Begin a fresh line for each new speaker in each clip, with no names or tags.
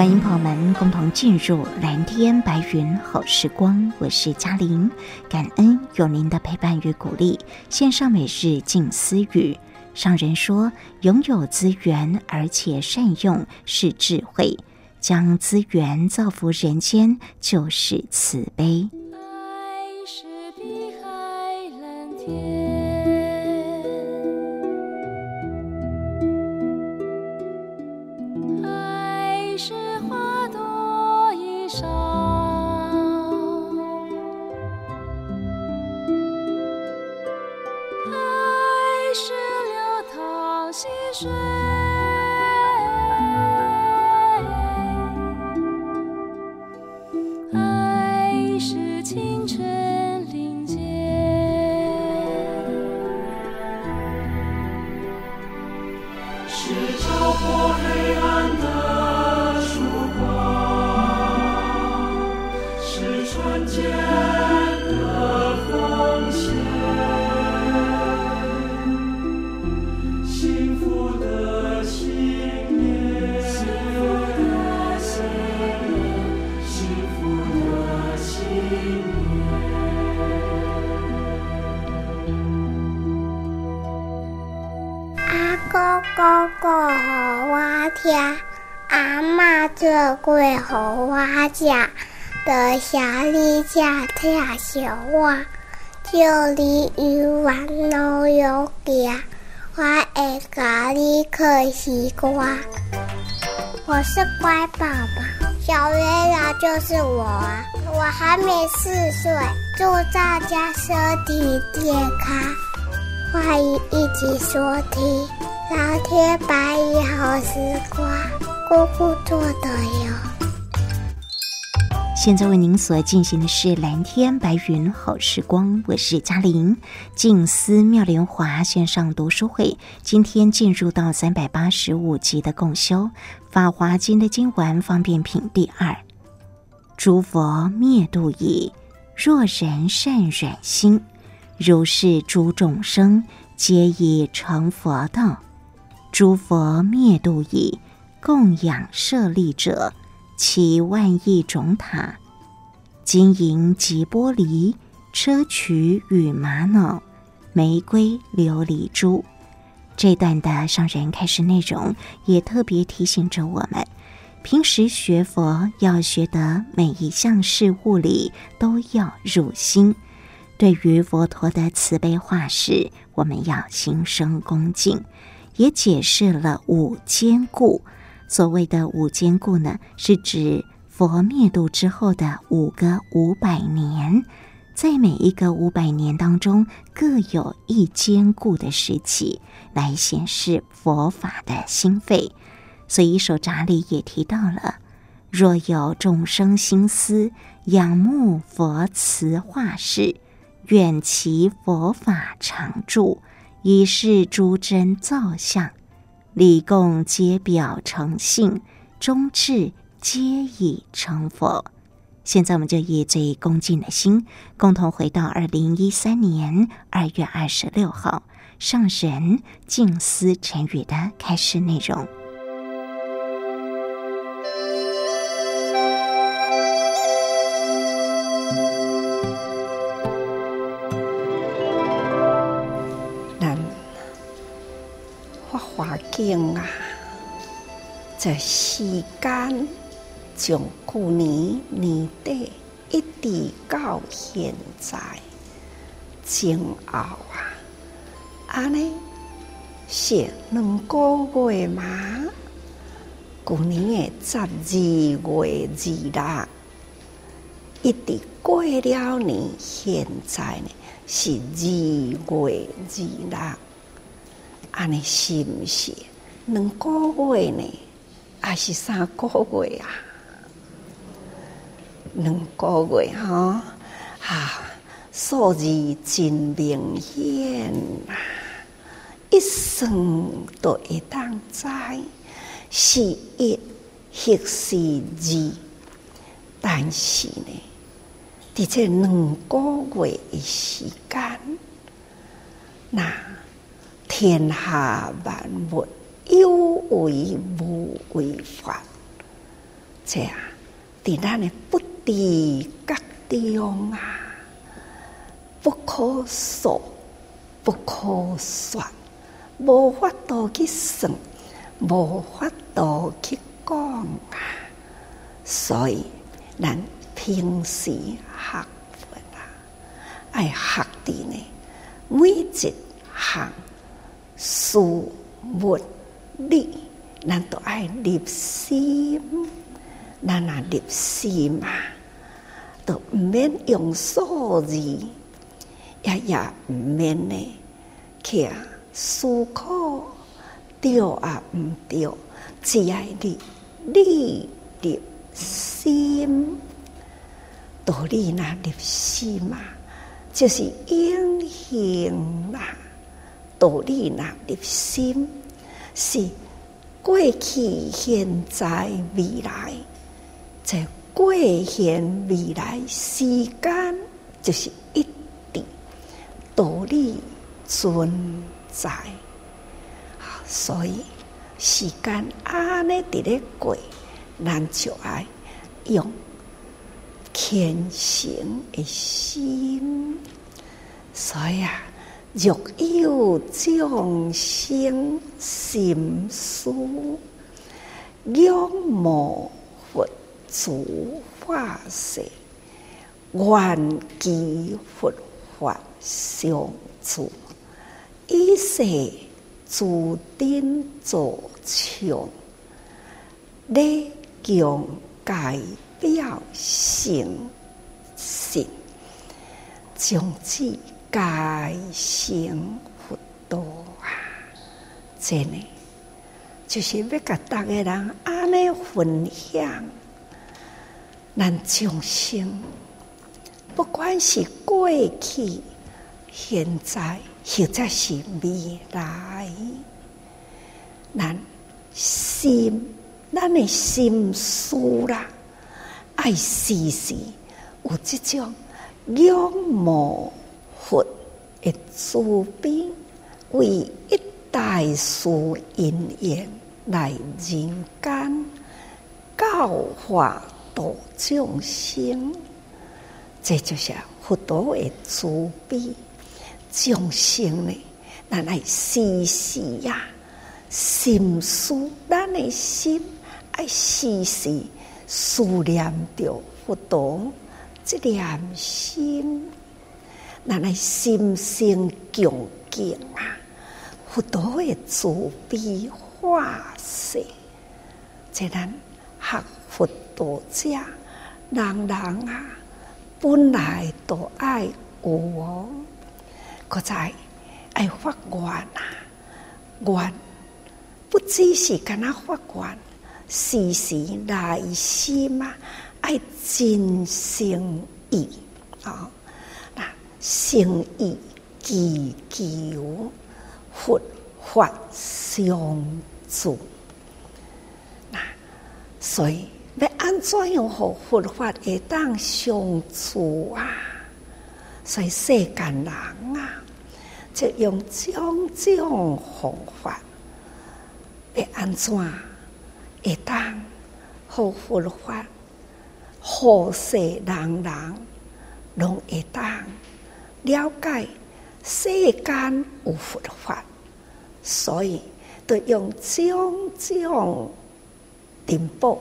欢迎朋友们共同进入蓝天白云好时光，我是嘉玲，感恩有您的陪伴与鼓励。线上每日静思语，上人说：拥有资源而且善用是智慧，将资源造福人间就是慈悲。
爱是碧海蓝天。
小里家跳小娃，就鲤鱼玩乐游家，我爱咖喱嗑西瓜。我是乖宝宝，小月亮就是我啊！我还没四岁，祝大家身体健康，欢迎一起收听《蓝天白云好时光》。姑姑做的哟。
现在为您所进行的是蓝天白云好时光，我是嘉玲。静思妙莲华线上读书会，今天进入到三百八十五集的共修《法华经》的经文方便品第二。诸佛灭度已，若人善软心，如是诸众生皆已成佛道。诸佛灭度已。供养舍利者，其万亿种塔，金银及玻璃、砗磲与玛瑙、玫瑰、琉璃珠。这段的上人开示内容，也特别提醒着我们：平时学佛要学得每一项事物里都要入心。对于佛陀的慈悲化世，我们要心生恭敬。也解释了五坚固。所谓的五坚固呢，是指佛灭度之后的五个五百年，在每一个五百年当中，各有一坚固的时期，来显示佛法的兴废。所以，手札里也提到了：若有众生心思仰慕佛慈化世，愿其佛法常住，以是诸真造像。礼供皆表诚信，忠至皆已成佛。现在，我们就以最恭敬的心，共同回到二零一三年二月二十六号上人静思晨语的开示内容。
环境啊，这时间从去年年底一直到现在，前后啊，安尼是两个月嘛？去年的十二月二日，一直过了年，现在呢是二月二日。安尼是毋是两个月呢？还是三个月啊？两个月哈，啊，数字真明显啊！一算都会当知，是一或是二，但是呢，伫这两个月的时间，那。天下万物有为无为法，这样伫咱的不知觉中啊，不可说，不可算，无法度去算，无法度去讲啊。所以咱平时学佛啊，爱学的呢，每一项。事物理，咱都爱入心，咱若入心嘛，都毋免用数字，也也毋免呢去思考对啊毋对，只爱你你入心，道理若入心嘛，就是永恒啦。道理若入心，是过去、现在、未来。在过现未来时间，就是一定道理存在。所以时间安尼伫咧过，咱就爱用虔诚的心。所以啊。若有众生心思，仰慕佛诸法世，愿规佛法相助，以世诸顶作唱，礼敬改表成信，将之。改成佛道啊！真的就是要甲逐个人安尼分享，咱众生不管是过去、现在，或者是未来，咱心，咱的心思啦，爱时时有这种仰慕。的慈悲，为一代世因缘来人间教化度众生，这就是佛陀的慈悲。众生呢，咱爱时时呀，心思咱的心爱时时思念着佛陀，这念心。咱来心生恭敬啊！佛陀的慈悲化世，这咱学佛道者，人人啊，本来都爱有哦。搁再爱发愿啊，愿不只是干那发愿，时时来心啊，爱真心意啊。心意祈求佛法相助，那所以要安怎样和佛法会当相助啊？所以世间人啊，就用种种方法，要安怎会当和佛法，好世人人拢会当。了解世间有佛法，所以都用种种珍宝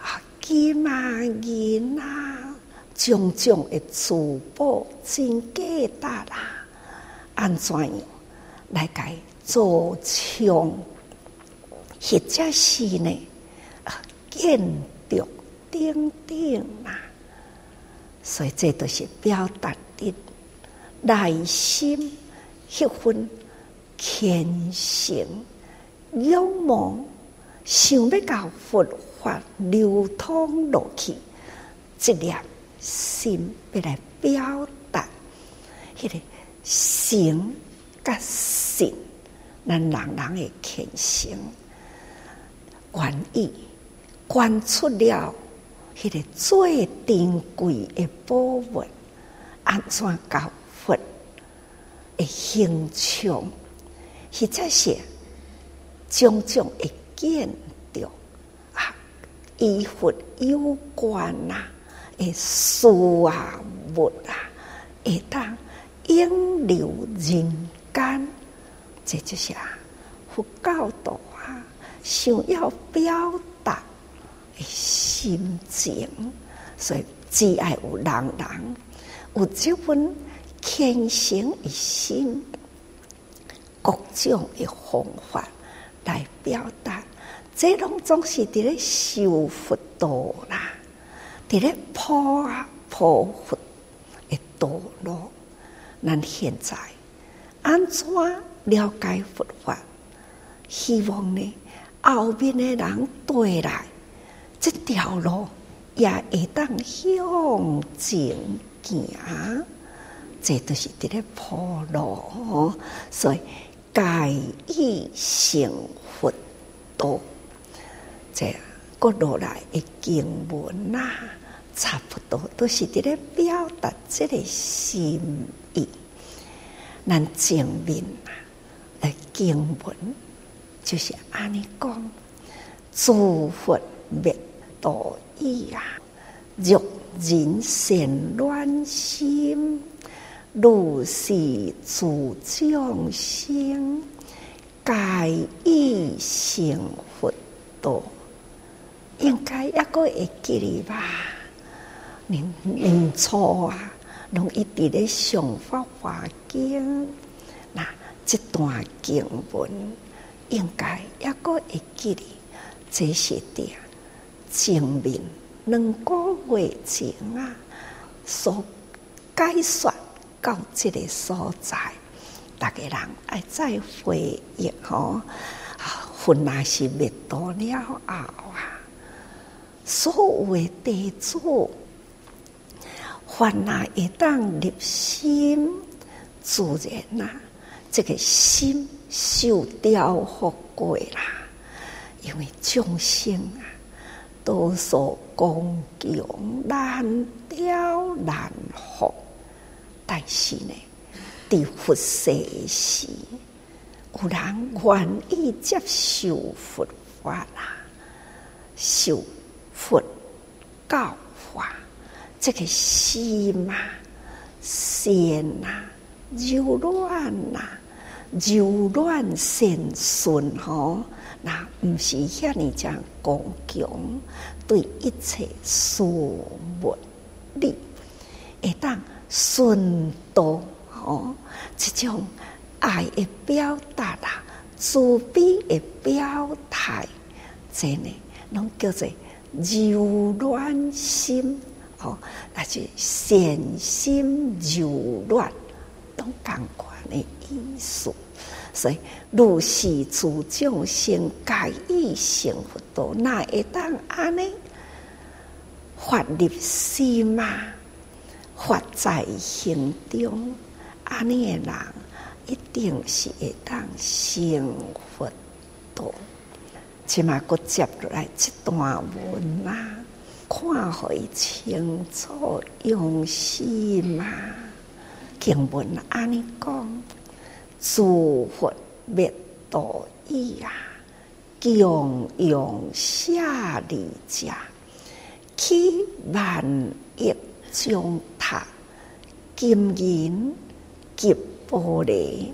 啊，金啊银啊，种种的珠宝真价值啦，安怎样来解做枪？或者是呢？啊，建筑等等啊，所以这都是表达的内心一份虔诚仰望，想要搞佛法流通落去，这样心要来表达，迄个心甲信，咱人人的虔诚。愿意捐出了迄个最珍贵的宝物，安怎搞佛的形象，或者是种种的见到啊，与佛有关呐，的事啊物啊，会当永留人间，这就是啊，佛教徒。想要表达的心情，所以只爱有人人有这份虔诚的心，各种的方法来表达。这拢总是伫咧修佛道啦，伫咧破啊破佛的道路。咱现在安怎了解佛法？希望呢？后面的人对来，这条路也会当向前行，这都是伫咧铺路，所以改以成佛道。这个落来的经文呐，差不多都是伫咧表达这个心意。咱前面的经文。就是安尼讲，诸佛灭度已啊，若人生乱心，如是诸众生，皆以成佛道。应该抑阁会记哩吧？年年初啊，拢一直咧上法华经，那这段经文。应该抑阁会记哩，这是点前面两个月前啊，所解说到这个所在，大家人爱再回忆吼，佛若是灭度了后啊，所有的地主，凡若会当入心，自然啊，这个心。受雕佛过啦，因为众生啊，多数恭敬难雕难佛，但是呢，在佛世时，有人愿意接受佛法啦，受佛教化，这个心啊，善啊，柔软呐。柔软善顺吼，那毋是遐尔讲刚强，对一切事物力会当顺道吼，这种爱的表达啦，慈悲的表态，真呢，拢叫做柔软心哦，那是善心柔软，拢共款的意思。所以，如是诸众生皆已成佛道，那会当安尼发入心嘛？发在心中，安尼的人一定是会当成佛道。起码，阁接落来这段文嘛，看会清楚用心嘛？经文安尼讲。诸佛灭度已啊，供养舍利者，起万亿钟塔，金银及玻璃，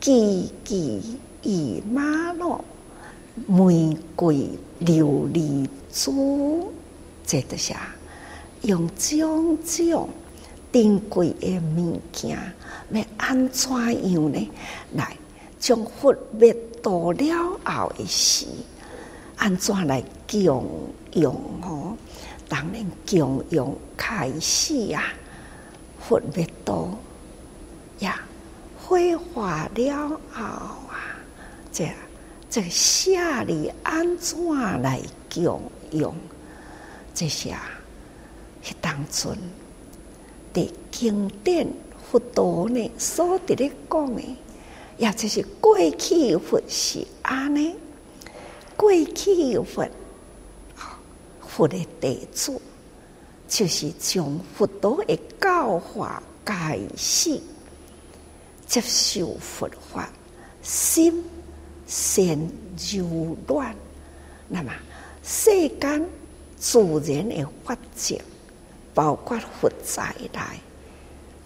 机机意玛瑙，玫瑰琉璃珠，这都是用种种珍贵的物件，要安怎样呢？来将佛灭度了后的时，安怎来供养哦？当然供养开始啊，佛灭度呀，火化了后啊，这这个舍利安怎来供养？这些啊，迄当中的经典佛陀呢，所伫咧讲的，也就是过去佛是安尼，过去佛。佛的弟子就是从佛陀的教化开始，接受佛法，心先柔软，那么世间自然的法则，包括佛在内，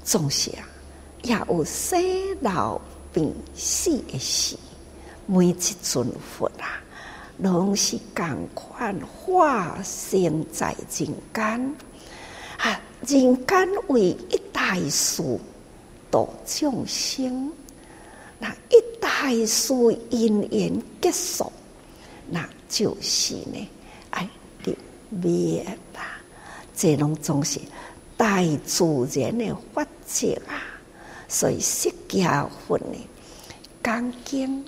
总是啊，也有生老病死的事，每一尊佛啊。拢是共款化身在人间，啊！人间为一大事度众生，那一大事因缘结束，那就是呢，哎，入灭啦！这拢总是大自然的法则啊！所以释迦佛呢，讲经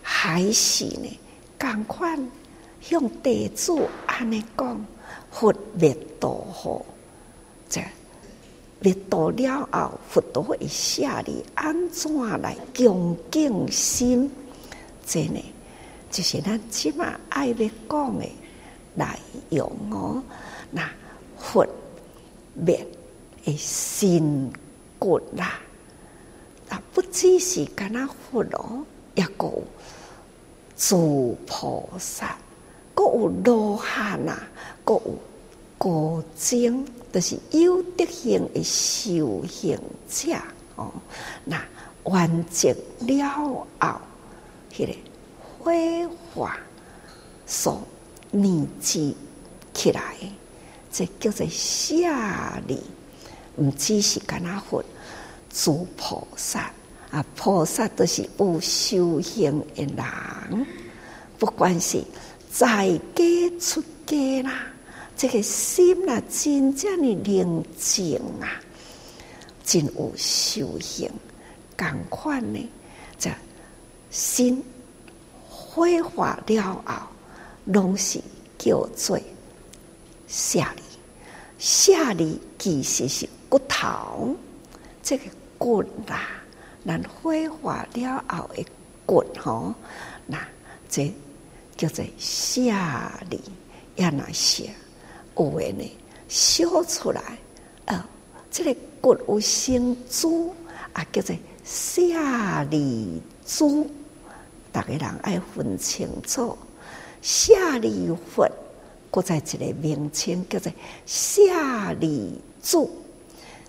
还是呢？共款向弟子安尼讲，佛灭度后，这灭度了后，佛陀会舍利安怎来恭敬心？这呢，就是咱即马爱要讲的内容哦。那佛灭的心骨啦，啊，不只是干那佛哦，也够。诸菩萨，各有罗汉呐，各有高僧，都是有德行的修行者哦。那完结了后，迄个火化所凝聚起来，这叫做舍利，唔只是干那佛，诸菩萨。啊，菩萨都是有修行的人，不管是在家出家啦，这个心啊，真正的宁静啊，真有修行，共款呢，这心火化了后，拢是叫做舍利，舍利其实是骨头，这个骨啦。咱火化了后的骨吼，那这叫做舍利，也那些有诶呢，烧出来，呃，这个骨有生珠，啊，叫做舍利珠，大家人爱分清楚，舍利佛，搁在一个名称叫做舍利子，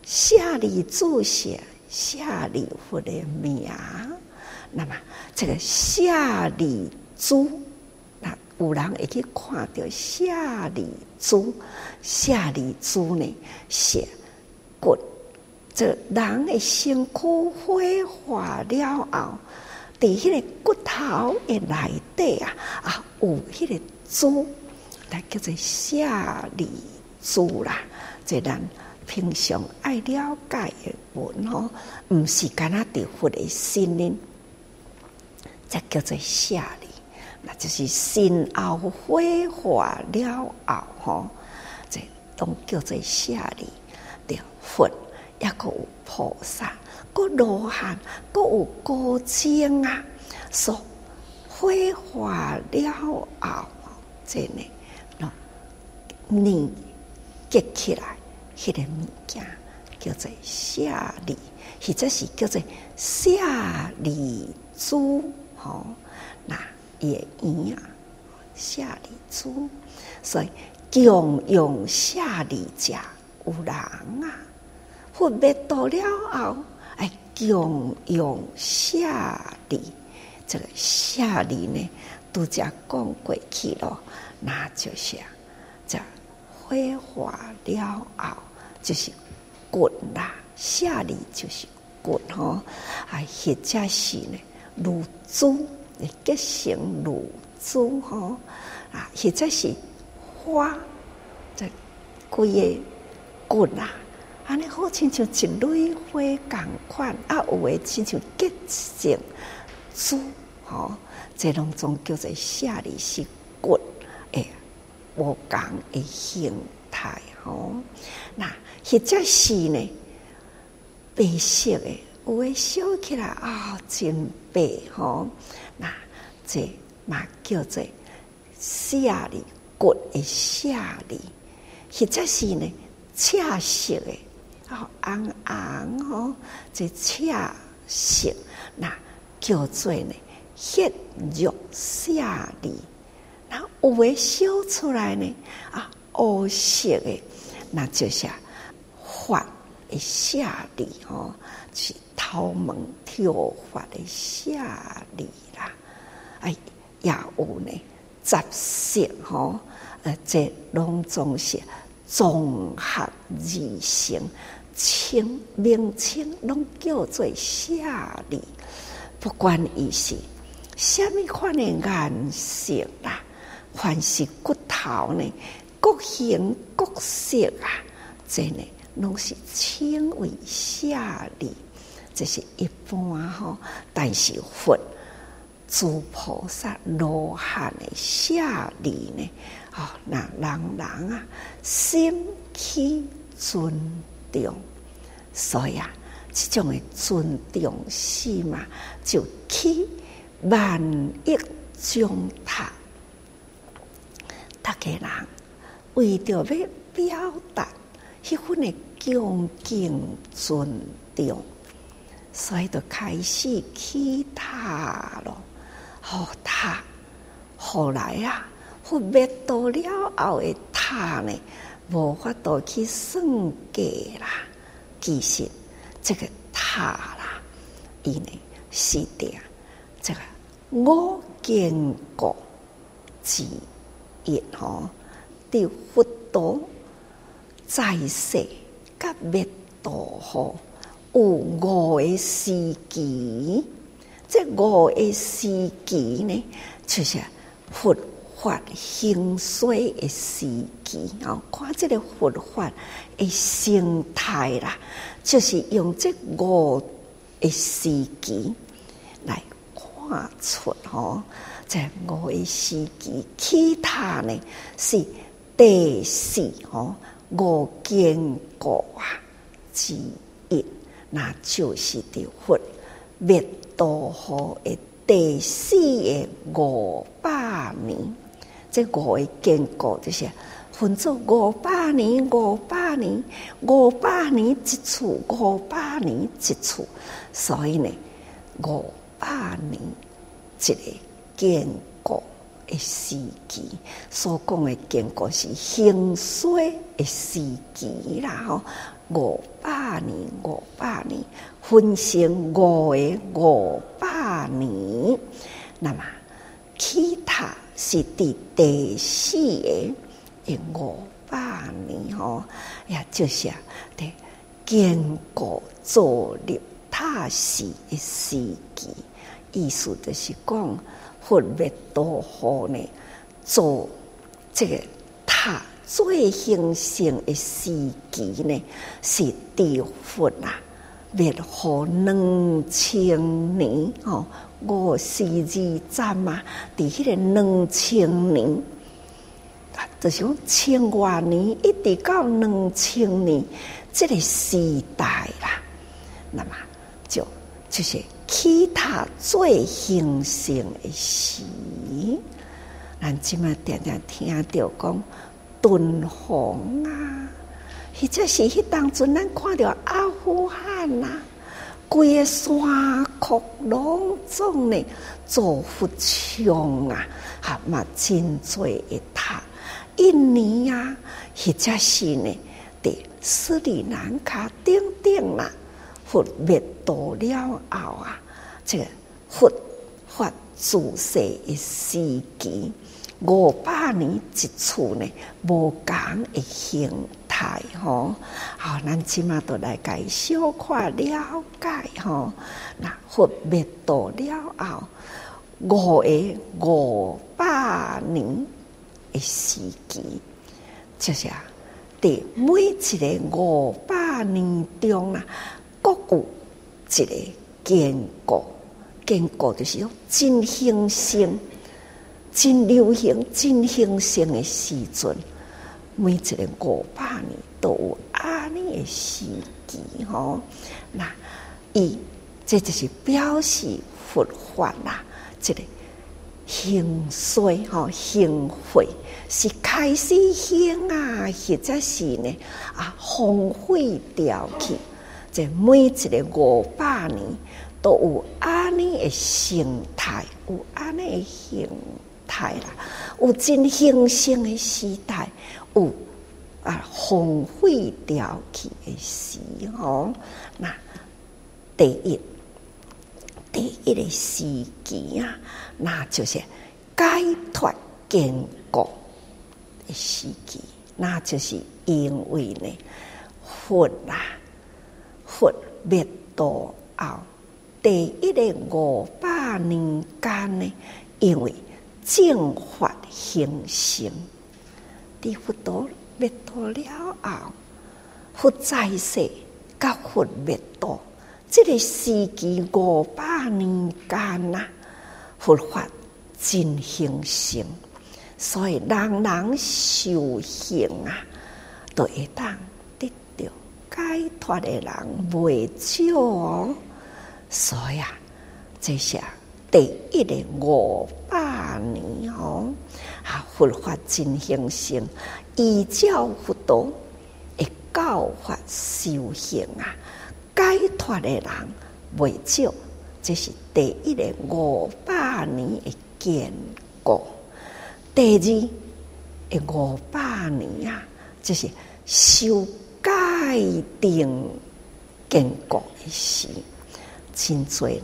舍利子写。舍利佛的名，那么这个舍利珠，那有人会去看到舍利珠，舍利珠呢，是骨，这人的身躯火化了后，在迄个骨头的内底啊，啊，有迄个珠，来叫做舍利珠啦，这人。平常爱了解的文哦，毋是干那地佛的心灵，这叫做舍利，那就是身后火化了后吼，这都叫做舍利。对，佛也阁有菩萨，阁罗汉，阁有高僧啊，说火化了后，这呢，喏，你结起来。迄个物件叫做舍利，或者是叫做舍利珠，吼，那也一样，舍利珠。所以供养舍利者有人啊，佛灭到了后，哎，供养舍利，这个夏礼呢，都加讲过去咯，那就是这挥发了后就是滚啦，下礼就是滚吼，啊，或者是呢，露珠，结成露珠吼，啊，或者是花，这规个滚啦，安尼好亲像一蕊花共款，啊，有诶亲像结成。珠，吼，这拢总叫做下礼是滚，诶，无共诶形态，或者是呢，白色诶，有诶烧起来啊、哦，真白，吼。那这嘛叫做夏礼滚诶夏礼，或者是呢，赤色诶，啊，红红吼，这赤色那。叫做呢，血肉夏礼，那有诶烧出来呢啊，乌色诶，那就是发诶夏礼哦，是头毛跳发诶夏礼啦。哎，也有呢，杂色哦，呃，这拢总是综合而成，清明清拢叫做夏礼。不管伊是虾米款的颜色啦，凡是骨头呢，各形各色啊，这呢拢是称为夏礼，这是一般吼。但是佛诸菩萨罗汉的下礼呢，哦，那人人啊，心起尊重，所以啊。这种的尊重心嘛，就起万亿种塔。大家人为着要表达迄份的恭敬尊重，所以就开始起塔咯。好塔，后来啊，佛灭度了后的塔呢，无法度去算计啦，其实。这个塔啦，伊呢是的，这个我见过之一吼，对佛陀在世甲灭度吼有五个时期，这五个时期呢，就是佛法兴衰的时期啊，看这个佛法的生态啦。就是用这五个时期来看出吼，这五个时期，其他呢是第四吼五经过啊之一，那就是的佛灭度后的第四个五百年，这五个经过就是。分做五百年，五百年，五百年一次，五百年一次，所以呢，五百年一个建的时期，所讲的建国是兴衰的时期啦，吼，五百年，五百年分成五个五百年，那么其他是第第四个。一五百年吼，也就是啊，对，建国造立塔寺的时期，意思就是讲，佛灭多后呢，做这个塔最兴盛的时期呢，是地佛啊，灭后两千年哦，五四二站嘛，伫迄个两千年。就是讲千万年一直到两千年，这个时代啦，那么就就是其他最兴盛的时，咱今麦常常听着讲敦煌啊，或者是迄当阵咱看到阿富汗呐，规个山窟拢总呢做佛像啊，哈嘛真多的塔。印尼呀、啊，或者是呢，的斯里兰卡等等啦，佛灭度了后啊，这个佛法自世的时期，五百年一次呢，无同的形态吼。好，咱即马都来解小可了解吼。那佛灭度了后，五个五百年的时期，就是啊，伫每一个五百年中啊，国有一个经过。建国就是，真兴盛、真流行、真兴盛的时阵，每一个五百年都有安尼的时期吼。那伊这就是表示佛法啦，这个兴衰吼、兴废是开始兴啊，或者是呢啊荒废掉去。这每一个五百年。都有安尼的形态，有安尼的形态啦，有真兴盛的时代，有啊荒废掉去的时候。那第一第一个时期啊，那就是解脱建国的时期，那就是因为呢，佛啊，佛灭度后。第一个五百年间呢，因为正法兴盛，地佛陀灭度了后，佛在世，甲佛灭度，这个时期五百年间呐，佛法真兴盛，所以人人修行啊，都会当解脱的人未少哦。所以啊，这是第一个五百年哦，啊，佛法真兴盛，依教佛陀的教法修行啊，解脱的人未少，这是第一个五百年的建国。第二个五百年啊，这是修戒定建国的时。真侪人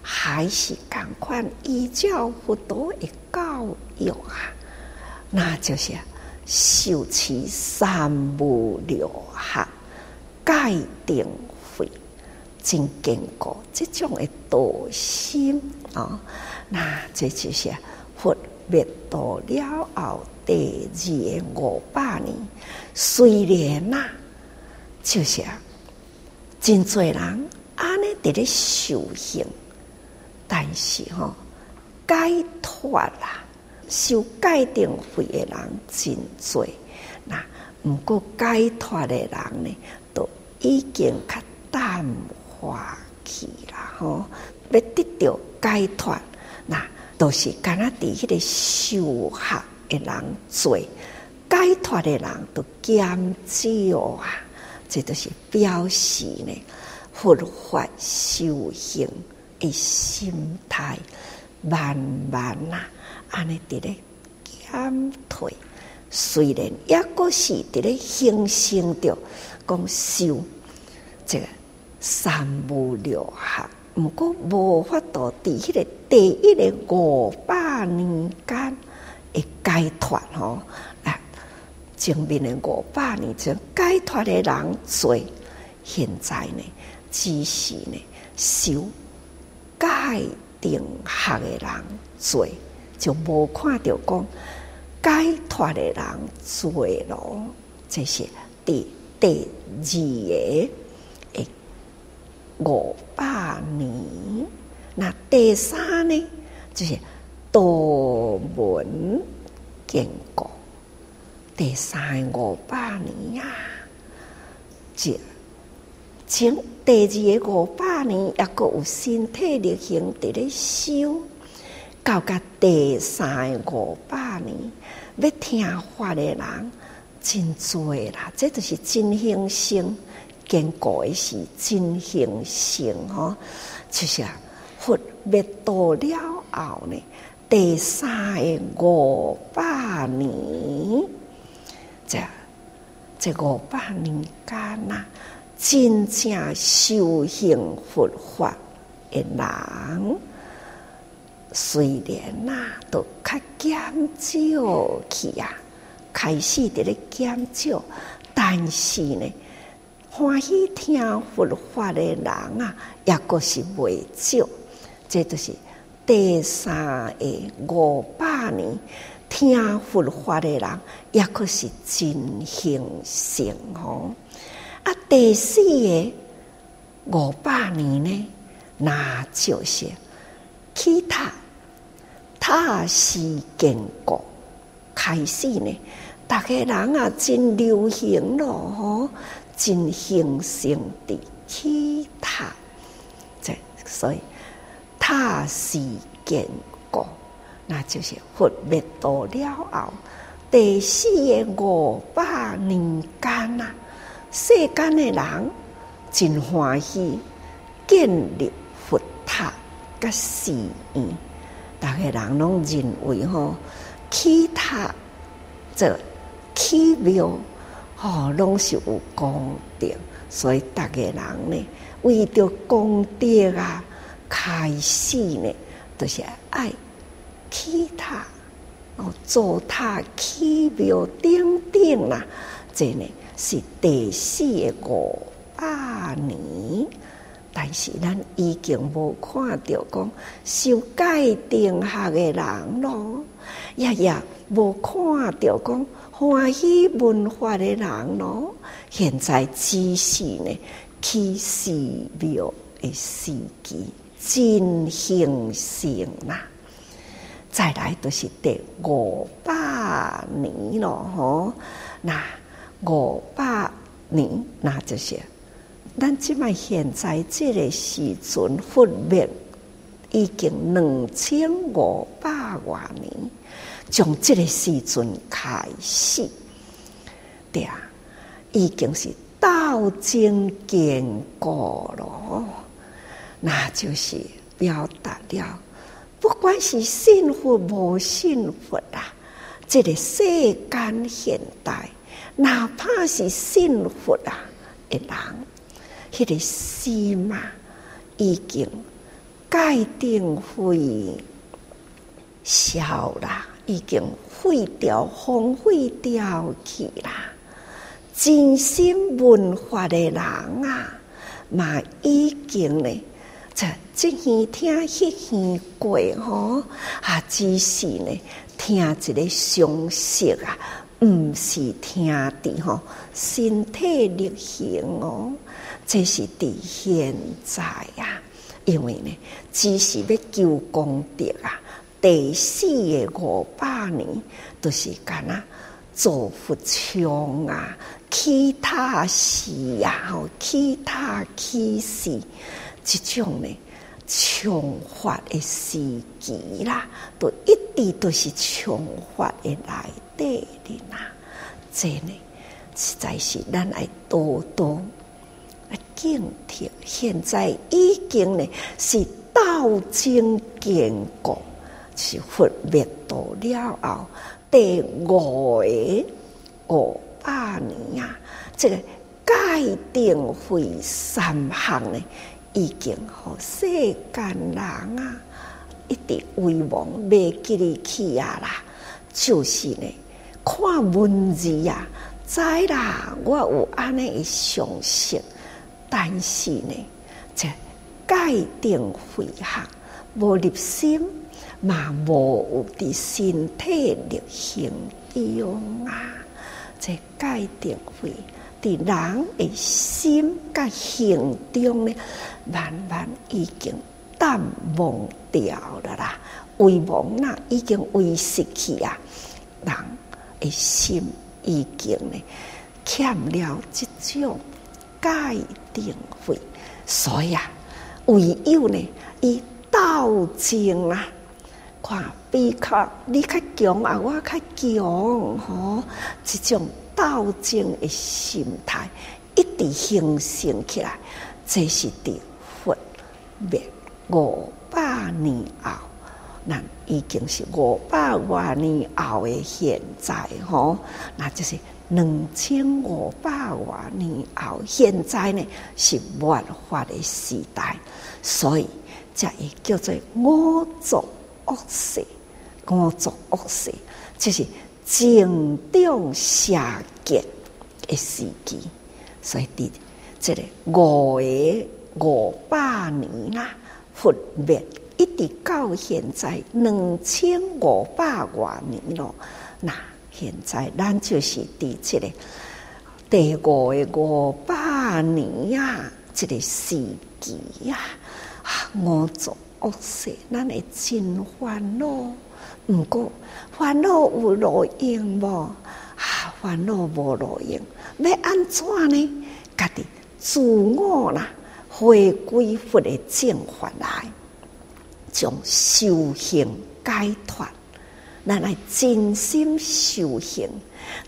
还是赶快依照佛陀的教育啊，那就是修持三无六合、戒定慧、真建国这种的道心啊、哦，那这就是佛灭度了后第二个五百年，虽然呐、就是啊真多人。安尼伫咧修行，但是吼、哦、解脱啦，修戒定慧的人真多。那毋过解脱的人呢，都已经较淡化去啦。吼、要得到解脱，那都是干那伫迄个修学的人做，解脱的人都减少啊。这都是表示呢。佛法修行的心态，慢慢呐，安尼伫咧减退。虽然抑阁是伫咧兴盛着，讲修这个三无六合，毋过无法度伫迄个第一个五百年间会解脱吼。前面的五百年前解脱的人多，现在呢？只是呢，修戒定学的人多，就无看到讲解脱的人多咯。这是第第二个诶五百年。那第三呢，就是道门建国。第三五百年呀，这。前第二个五百年，也阁有身体力行伫咧修，到甲第三五百年，要听话的人真多啦。这就是真兴盛，建国的是真兴盛吼。就是啊，佛灭度了后呢，第三个五百年，这这五百年间呐。真正修行佛法的人，虽然呐、啊，都较减少去啊，开始伫咧减少，但是呢，欢喜听佛法的人啊，也阁是未少。这就是第三个五百年听佛法的人，也阁是真兴盛吼。啊，第四个五百年呢，那就是其他他是建国开始呢，大家人啊真流行咯吼，真兴盛的其他，这所以。他是建国，那就是佛灭度了后，第四个五百年间呐，世间的人真欢喜建立佛塔甲寺院，大家人拢认为吼，起塔这起庙吼，拢是有功德，所以大家人呢为着功德啊。开始呢，都、就是爱起塔哦，造塔起庙等等啦。这呢是第四个五百年，但是咱已经无看到讲受戒定学的人咯，也也无看到讲欢喜文化的人咯。现在只是呢起寺庙的时机。真兴盛啦！再来都是第五百年咯，吼！那五百年，那就是咱即卖现在这个时阵，佛灭已经两千五百多年，从这个时阵开始，对啊，已经是道经建国咯。那就是表达了，不管是信佛无信佛啊，这个世间现代，哪怕是信佛啊的人，迄、那个心嘛，已经戒定慧消啦，已经废掉、荒废掉去啦。真心文化的人啊，嘛已经呢。这这耳听，迄耳过吼，啊，只是呢听一个常识啊，毋是听的吼身体力行哦。这是伫现在啊，因为呢，只是要求功德啊。第四个五百年都是干那造佛像啊，其他事啊，吼，其他起事。这种呢，穷法的时机啦，都一直都是穷法的来底的啦。这呢，实在是咱爱多多来警惕。现在已经呢是道经建国，是佛灭度了后第五个五百年啊，这个界定慧三项呢。已经和世间人啊，一直遗忘未记哩去啊啦，就是呢，看文字啊，知啦，我有安尼的常识，但是呢，这戒定慧行无入心，嘛无有伫身体力行中啊，这戒定慧。伫人的心甲行中呢，慢慢已经淡忘掉了啦，遗忘呐，已经遗失去啊。人的心已经呢，欠了这种戒定慧，所以啊，唯有呢，以道经啊，看比较你较强啊，我较强吼，这种。道经的心态一直形成起来，这是的佛灭。五百年后，那已经是五百多年后的现在吼，那就是两千五百多年后，现在呢是末法的时代，所以才会叫做五浊恶事，五浊恶世，就是正中邪见的时机。所以第这个五个五百年啦，佛灭一直到现在两千五百多年咯。那现在咱就是伫这个第五个五百年呀，这个时机呀，五浊恶世，咱会真烦恼。毋过烦恼有路用无？啊，烦恼无路用，要安怎呢？家己自我啦，回归佛的正法来，将修行解脱，咱来真心修行，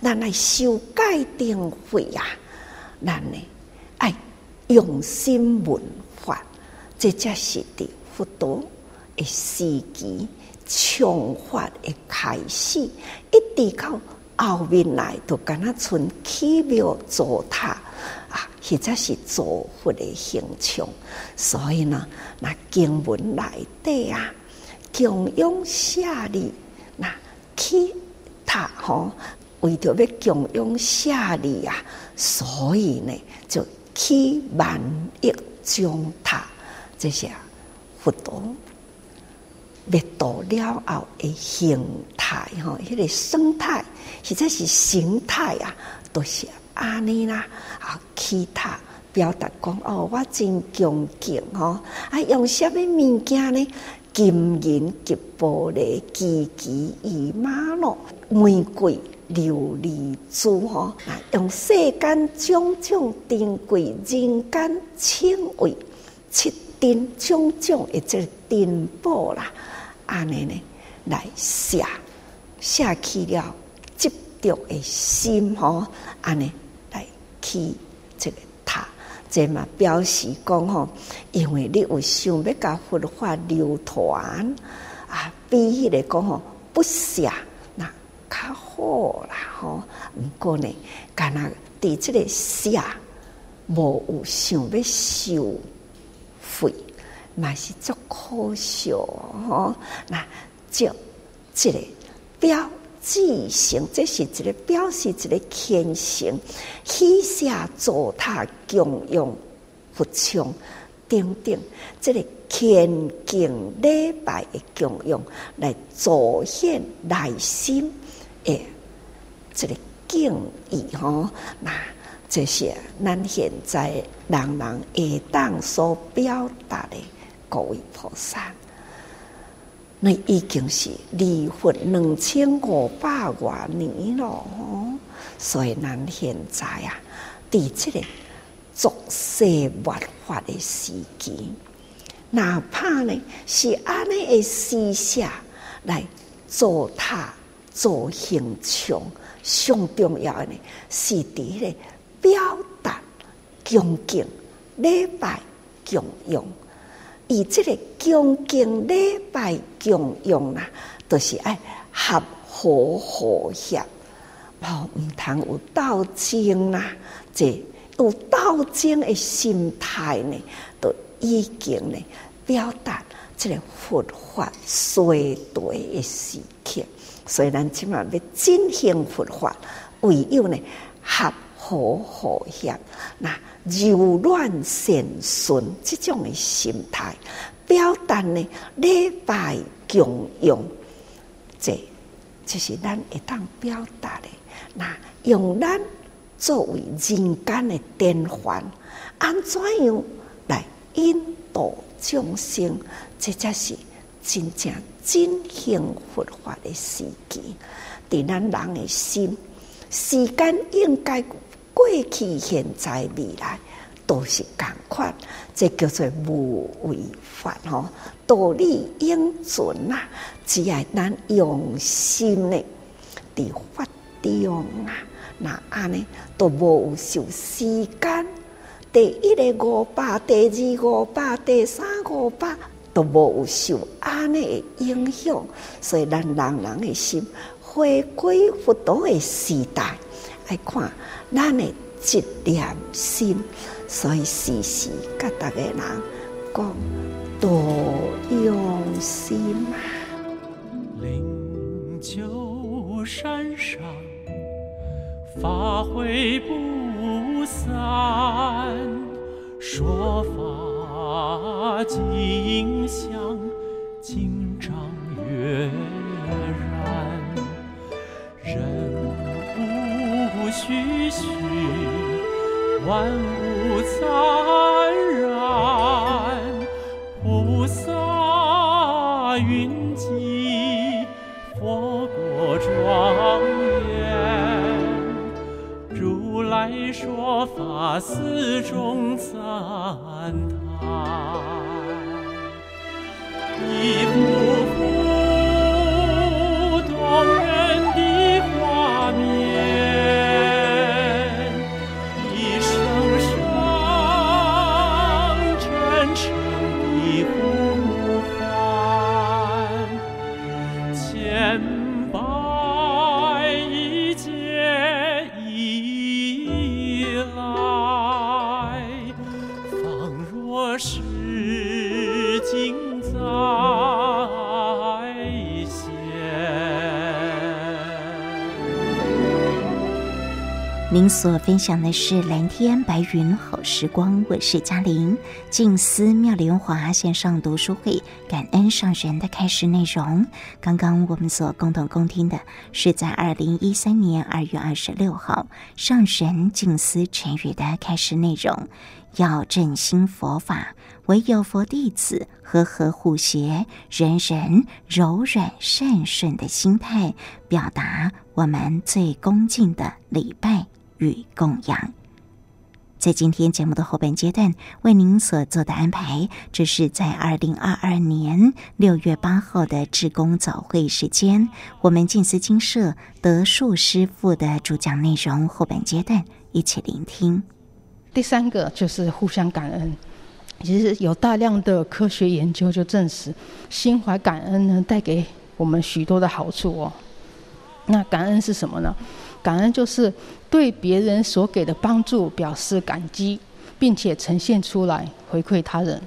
咱来修戒定慧啊，咱呢爱用心闻法，这才是的佛陀的时机，充法的开始，一直到后面来都敢若存奇妙糟蹋。啊，或者是造佛的形象，所以呢，那经文内底啊，供养舍利，那起塔吼，为着要供养舍利啊，所以呢，就起万亿钟塔，这些佛陀灭度了后的形态吼，迄、个生态或者是形态啊，都是。安尼啦，啊，其他表达讲哦，我真恭敬吼，啊，用什么物件呢？金银吉玻璃、机机羽马咯，玫瑰琉璃珠吼，啊，用世间种种珍贵人间称为七珍种种的这珍宝啦，安尼呢来写写起了执着的心吼，安尼来。去这个塔，这嘛表示讲吼，因为你有想要甲佛法流传啊，比迄个讲吼不舍那较好啦吼。毋过呢，干那伫这个舍无有想要收费，嘛是足可惜吼。那就这个表。自性，这是一个表示一个虔诚，喜舍糟蹋供养佛像等等，这个虔敬礼拜的供养，来彰显内心诶，这个敬意吼。那这些咱现在人人会当所表达的各位菩萨。那已经是离佛两千五百多年了，所以咱现在啊，在这个作世末法的时期，哪怕呢是安尼的施舍来做他做形象，上重要的呢是伫咧表达恭敬礼拜供养。以这个恭敬礼拜供养啦，都、就是爱合和和谐，哦，毋通有斗争啦，这有斗争的心态呢，都已经呢表达这个佛法衰退的时刻。所以咱今嘛要进行佛法，唯有呢合和和谐那。柔软善顺这种的心态，表达呢礼拜供养，这这是咱会当表达的。那用咱作为人间的典范，安怎样来引导众生？这才是真正真行佛法的时机。伫咱人的心，时间应该。过去、现在、未来都是共款，这叫做无为法吼，道理应尽呐。只要咱用心的在法中啊，那安尼都无有受时间。第一个五百，第二五百，第三五百都无有受安尼的影响，所以咱人人的心回归佛陀的时代，来看。咱的一点心，所以时时跟大家人讲多用心。灵鹫山上
法会不散，说法吉祥金章月。徐徐，万物灿然，菩萨云集，佛国庄严，如来说法寺中赞叹。一幅
您所分享的是蓝天白云好时光，我是嘉玲。静思妙莲华线上读书会感恩上人的开示内容。刚刚我们所共同恭听的是在二零一三年二月二十六号上神静思晨语的开示内容。要正心佛法，唯有佛弟子和和互协，人人柔软善顺的心态，表达我们最恭敬的礼拜。与供养，在今天节目的后半阶段为您所做的安排，这是在二零二二年六月八号的志工早会时间，我们静思精舍德树师傅的主讲内容。后半阶段一起聆听。
第三个就是互相感恩，其实有大量的科学研究就证实，心怀感恩呢，带给我们许多的好处哦。那感恩是什么呢？感恩就是对别人所给的帮助表示感激，并且呈现出来回馈他人。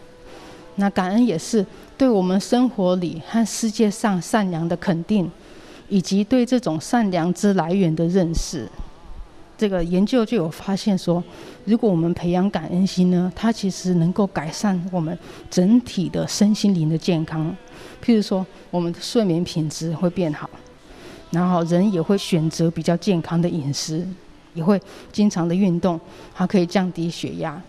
那感恩也是对我们生活里和世界上善良的肯定，以及对这种善良之来源的认识。这个研究就有发现说，如果我们培养感恩心呢，它其实能够改善我们整体的身心灵的健康。譬如说，我们的睡眠品质会变好。然后人也会选择比较健康的饮食，也会经常的运动，它可以降低血压。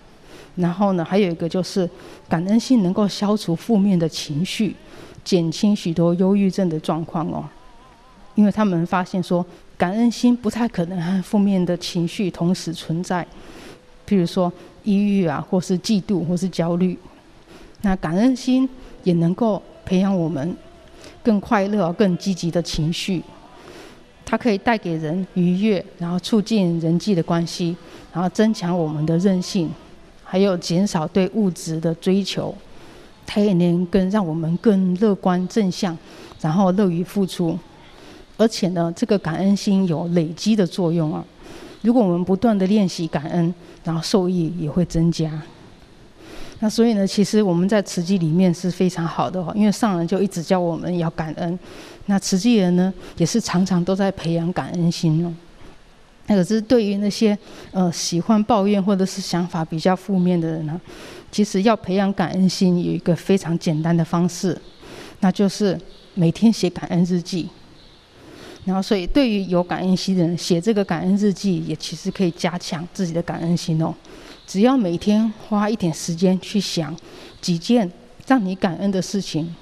然后呢，还有一个就是感恩心能够消除负面的情绪，减轻许多忧郁症的状况哦。因为他们发现说，感恩心不太可能和负面的情绪同时存在，譬如说抑郁啊，或是嫉妒，或是焦虑。那感恩心也能够培养我们更快乐、更积极的情绪。它可以带给人愉悦，然后促进人际的关系，然后增强我们的韧性，还有减少对物质的追求。它也能更让我们更乐观正向，然后乐于付出。而且呢，这个感恩心有累积的作用啊。如果我们不断地练习感恩，然后受益也会增加。那所以呢，其实我们在慈济里面是非常好的哦，因为上人就一直教我们要感恩。那慈济人呢，也是常常都在培养感恩心哦。那可是对于那些呃喜欢抱怨或者是想法比较负面的人呢，其实要培养感恩心有一个非常简单的方式，那就是每天写感恩日记。然后，所以对于有感恩心的人，写这个感恩日记也其实可以加强自己的感恩心哦。只要每天花一点时间去想几件让你感恩的事情，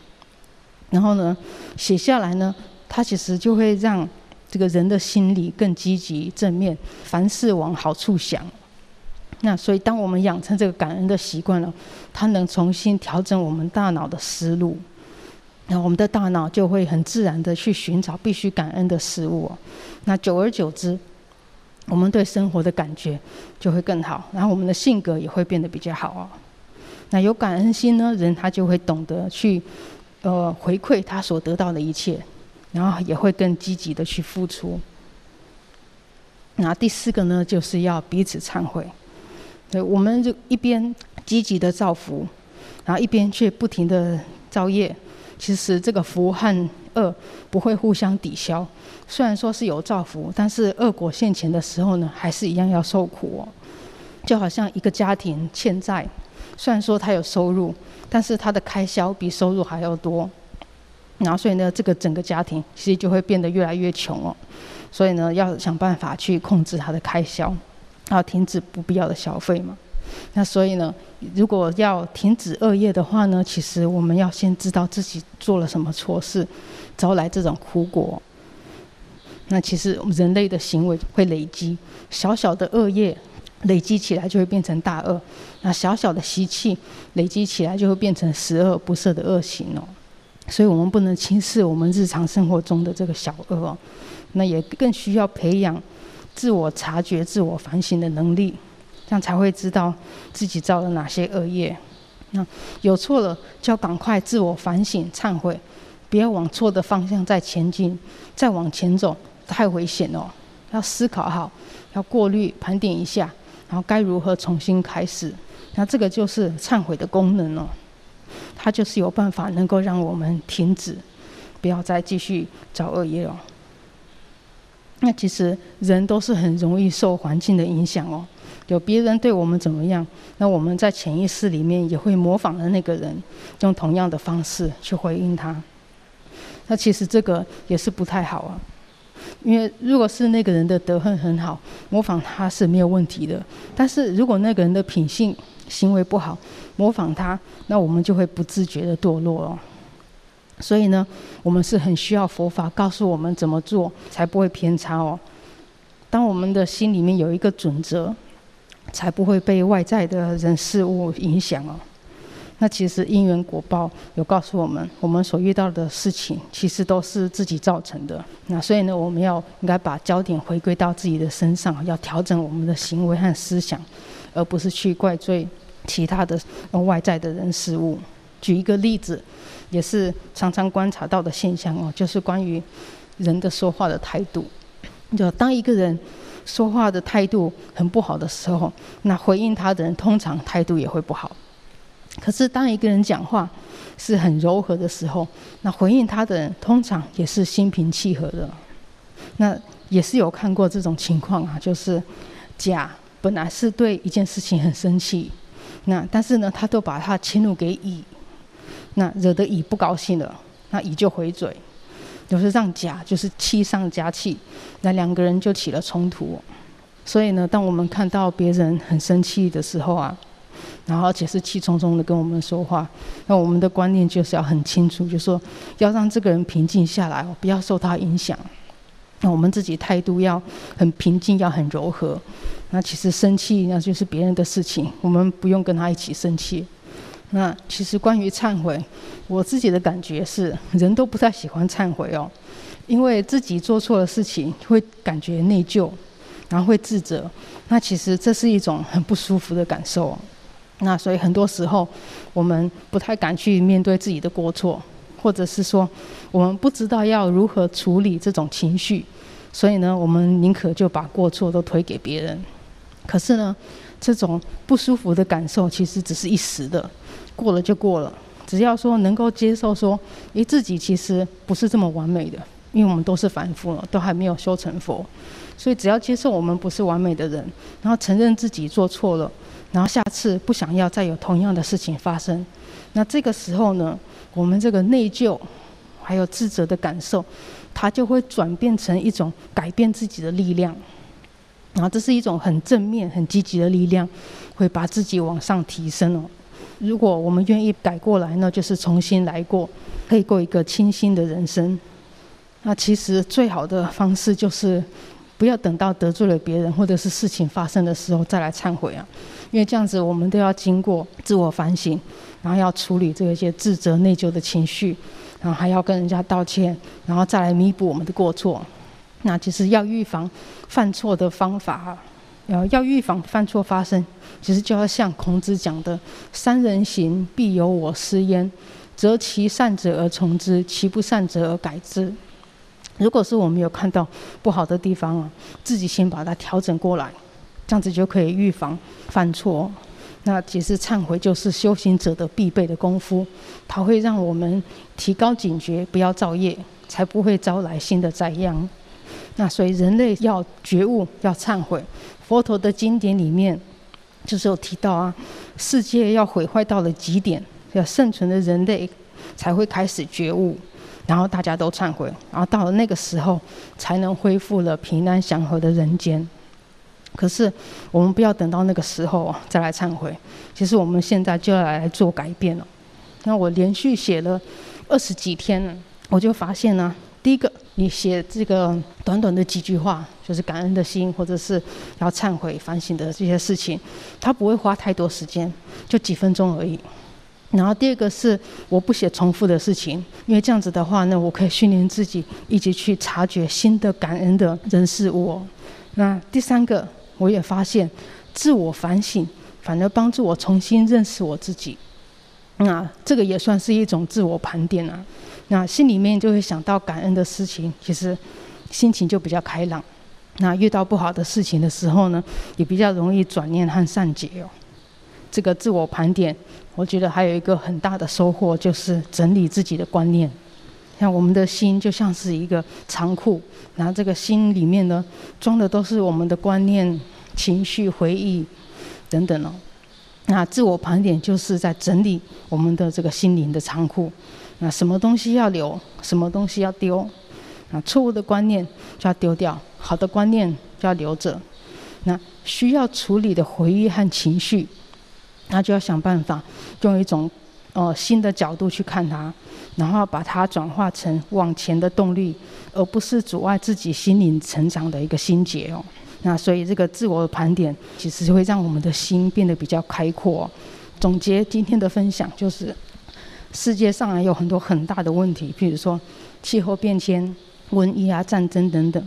然后呢，写下来呢，它其实就会让这个人的心理更积极正面，凡事往好处想。那所以，当我们养成这个感恩的习惯了，它能重新调整我们大脑的思路，那我们的大脑就会很自然的去寻找必须感恩的事物。那久而久之，我们对生活的感觉就会更好，然后我们的性格也会变得比较好哦。那有感恩心呢，人他就会懂得去，呃，回馈他所得到的一切，然后也会更积极的去付出。那第四个呢，就是要彼此忏悔。对，我们就一边积极的造福，然后一边却不停的造业，其实这个福和恶不会互相抵消。虽然说是有造福，但是恶果现前的时候呢，还是一样要受苦哦。就好像一个家庭欠债，虽然说他有收入，但是他的开销比收入还要多。然后所以呢，这个整个家庭其实就会变得越来越穷哦。所以呢，要想办法去控制他的开销，要停止不必要的消费嘛。那所以呢，如果要停止恶业的话呢，其实我们要先知道自己做了什么错事，招来这种苦果。那其实人类的行为会累积，小小的恶业累积起来就会变成大恶，那小小的习气累积起来就会变成十恶不赦的恶行哦。所以我们不能轻视我们日常生活中的这个小恶哦，那也更需要培养自我察觉、自我反省的能力。这样才会知道自己造了哪些恶业。那有错了，就要赶快自我反省、忏悔，不要往错的方向再前进，再往前走太危险了。要思考好，要过滤、盘点一下，然后该如何重新开始。那这个就是忏悔的功能哦，它就是有办法能够让我们停止，不要再继续造恶业哦。那其实人都是很容易受环境的影响哦。有别人对我们怎么样，那我们在潜意识里面也会模仿的那个人，用同样的方式去回应他。那其实这个也是不太好啊，因为如果是那个人的德行很好，模仿他是没有问题的。但是如果那个人的品性行为不好，模仿他，那我们就会不自觉的堕落哦。所以呢，我们是很需要佛法告诉我们怎么做，才不会偏差哦。当我们的心里面有一个准则。才不会被外在的人事物影响哦。那其实因缘果报有告诉我们，我们所遇到的事情其实都是自己造成的。那所以呢，我们要应该把焦点回归到自己的身上，要调整我们的行为和思想，而不是去怪罪其他的外在的人事物。举一个例子，也是常常观察到的现象哦，就是关于人的说话的态度。就当一个人。说话的态度很不好的时候，那回应他的人通常态度也会不好。可是当一个人讲话是很柔和的时候，那回应他的人通常也是心平气和的。那也是有看过这种情况啊，就是甲本来是对一件事情很生气，那但是呢，他都把他迁怒给乙，那惹得乙不高兴了，那乙就回嘴。就是让甲就是气上加气，那两个人就起了冲突。所以呢，当我们看到别人很生气的时候啊，然后而且是气冲冲的跟我们说话，那我们的观念就是要很清楚，就是说要让这个人平静下来，不要受他影响。那我们自己态度要很平静，要很柔和。那其实生气那就是别人的事情，我们不用跟他一起生气。那其实关于忏悔，我自己的感觉是，人都不太喜欢忏悔哦，因为自己做错了事情会感觉内疚，然后会自责。那其实这是一种很不舒服的感受哦。那所以很多时候我们不太敢去面对自己的过错，或者是说我们不知道要如何处理这种情绪，所以呢，我们宁可就把过错都推给别人。可是呢，这种不舒服的感受其实只是一时的。过了就过了，只要说能够接受说，诶，自己其实不是这么完美的，因为我们都是凡夫了，都还没有修成佛，所以只要接受我们不是完美的人，然后承认自己做错了，然后下次不想要再有同样的事情发生，那这个时候呢，我们这个内疚还有自责的感受，它就会转变成一种改变自己的力量，然后这是一种很正面、很积极的力量，会把自己往上提升哦。如果我们愿意改过来，那就是重新来过，可以过一个清新的人生。那其实最好的方式就是，不要等到得罪了别人或者是事情发生的时候再来忏悔啊，因为这样子我们都要经过自我反省，然后要处理这些自责内疚的情绪，然后还要跟人家道歉，然后再来弥补我们的过错。那其实要预防犯错的方法。要要预防犯错发生，其实就要像孔子讲的“三人行，必有我师焉，择其善者而从之，其不善者而改之”。如果是我们有看到不好的地方啊，自己先把它调整过来，这样子就可以预防犯错。那其实忏悔就是修行者的必备的功夫，它会让我们提高警觉，不要造业，才不会招来新的灾殃。那所以人类要觉悟，要忏悔。佛陀的经典里面就是有提到啊，世界要毁坏到了极点，要生存的人类才会开始觉悟，然后大家都忏悔，然后到了那个时候才能恢复了平安祥和的人间。可是我们不要等到那个时候再来忏悔，其实我们现在就要来做改变了。那我连续写了二十几天，我就发现呢，第一个，你写这个短短的几句话，就是感恩的心，或者是要忏悔、反省的这些事情，它不会花太多时间，就几分钟而已。然后第二个是，我不写重复的事情，因为这样子的话呢，我可以训练自己一直去察觉新的感恩的人事物。那第三个。我也发现，自我反省反而帮助我重新认识我自己。那这个也算是一种自我盘点啊。那心里面就会想到感恩的事情，其实心情就比较开朗。那遇到不好的事情的时候呢，也比较容易转念和善解哦。这个自我盘点，我觉得还有一个很大的收获，就是整理自己的观念。像我们的心就像是一个仓库，然后这个心里面呢，装的都是我们的观念。情绪、回忆等等哦，那自我盘点就是在整理我们的这个心灵的仓库。那什么东西要留，什么东西要丢？那错误的观念就要丢掉，好的观念就要留着。那需要处理的回忆和情绪，那就要想办法用一种呃新的角度去看它，然后把它转化成往前的动力，而不是阻碍自己心灵成长的一个心结哦。那所以这个自我盘点，其实会让我们的心变得比较开阔。总结今天的分享，就是世界上还有很多很大的问题，譬如说气候变迁、瘟疫啊、战争等等。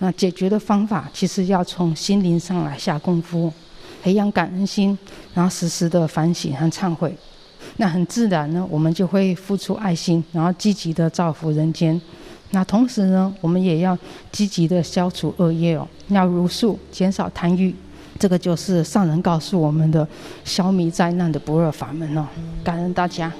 那解决的方法，其实要从心灵上来下功夫，培养感恩心，然后时时的反省和忏悔。那很自然呢，我们就会付出爱心，然后积极的造福人间。那同时呢，我们也要积极的消除恶业哦，要如数，减少贪欲，这个就是上人告诉我们的消弭灾难的不二法门哦。感恩大家。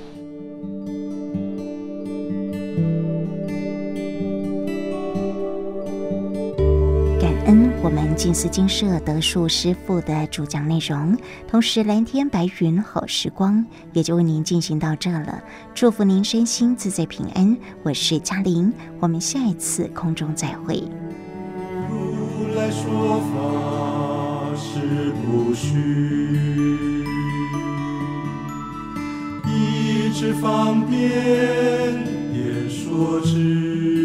我们静思金舍德树师傅的主讲内容，同时蓝天白云好时光也就为您进行到这了。祝福您身心自在平安，我是嘉玲，我们下一次空中再会。
如来说法实不虚，一指方便演说之。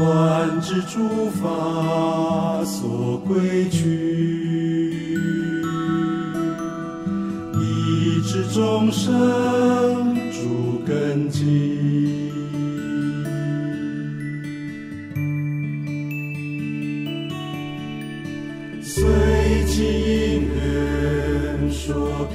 观知诸法所归趣，一知众生诸根基，随机因缘说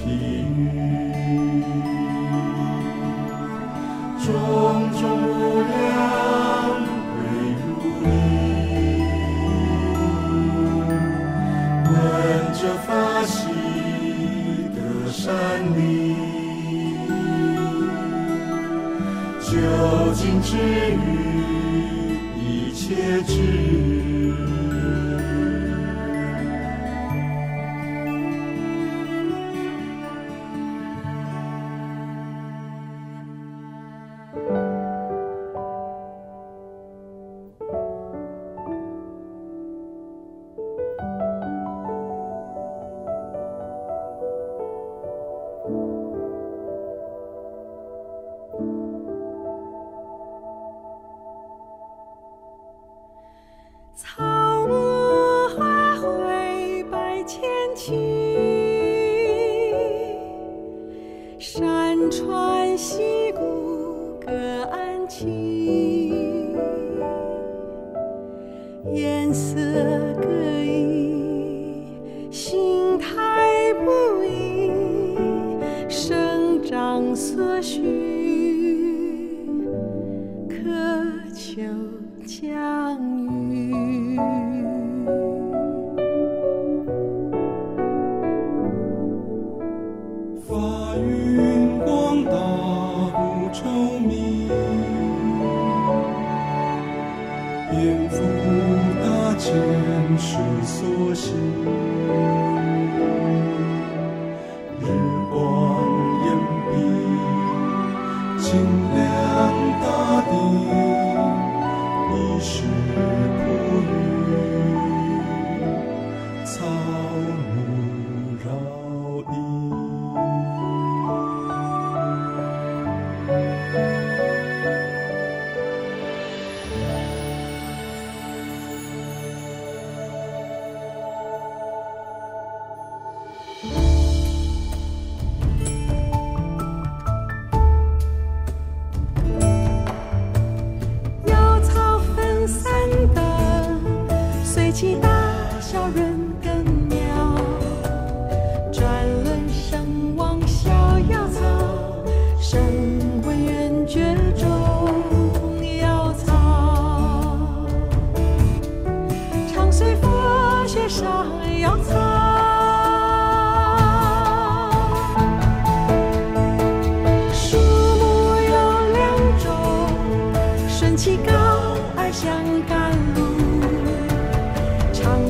之于发云光大不愁迷。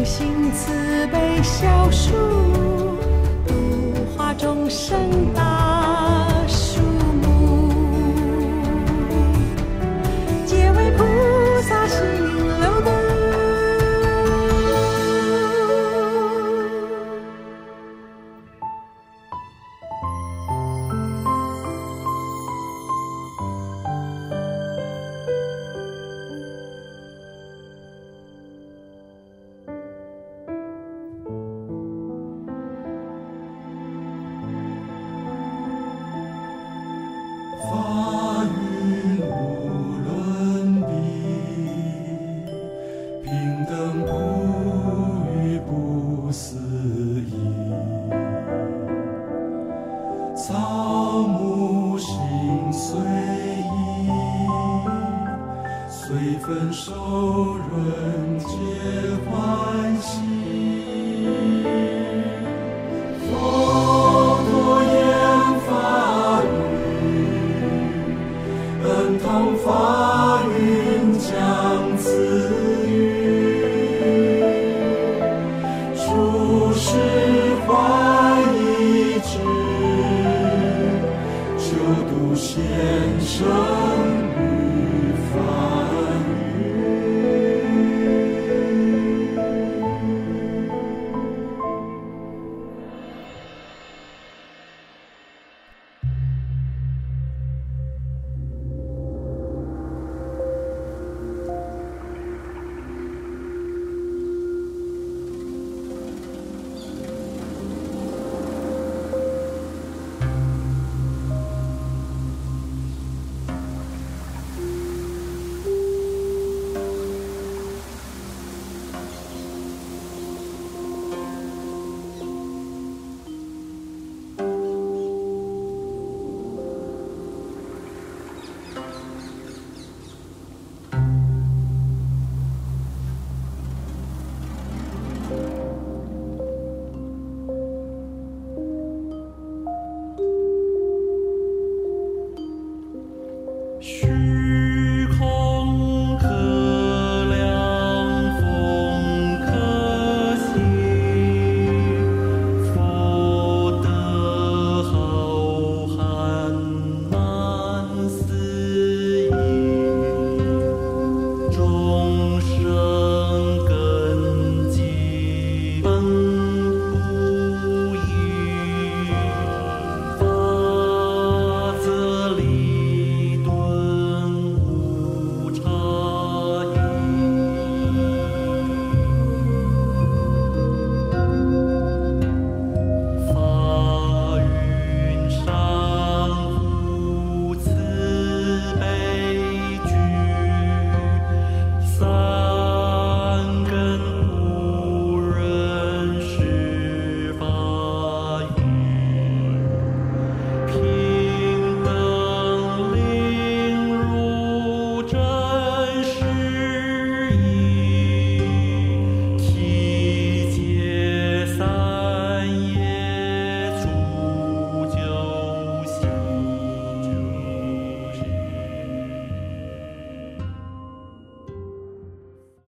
心慈悲，孝恕度化众生道。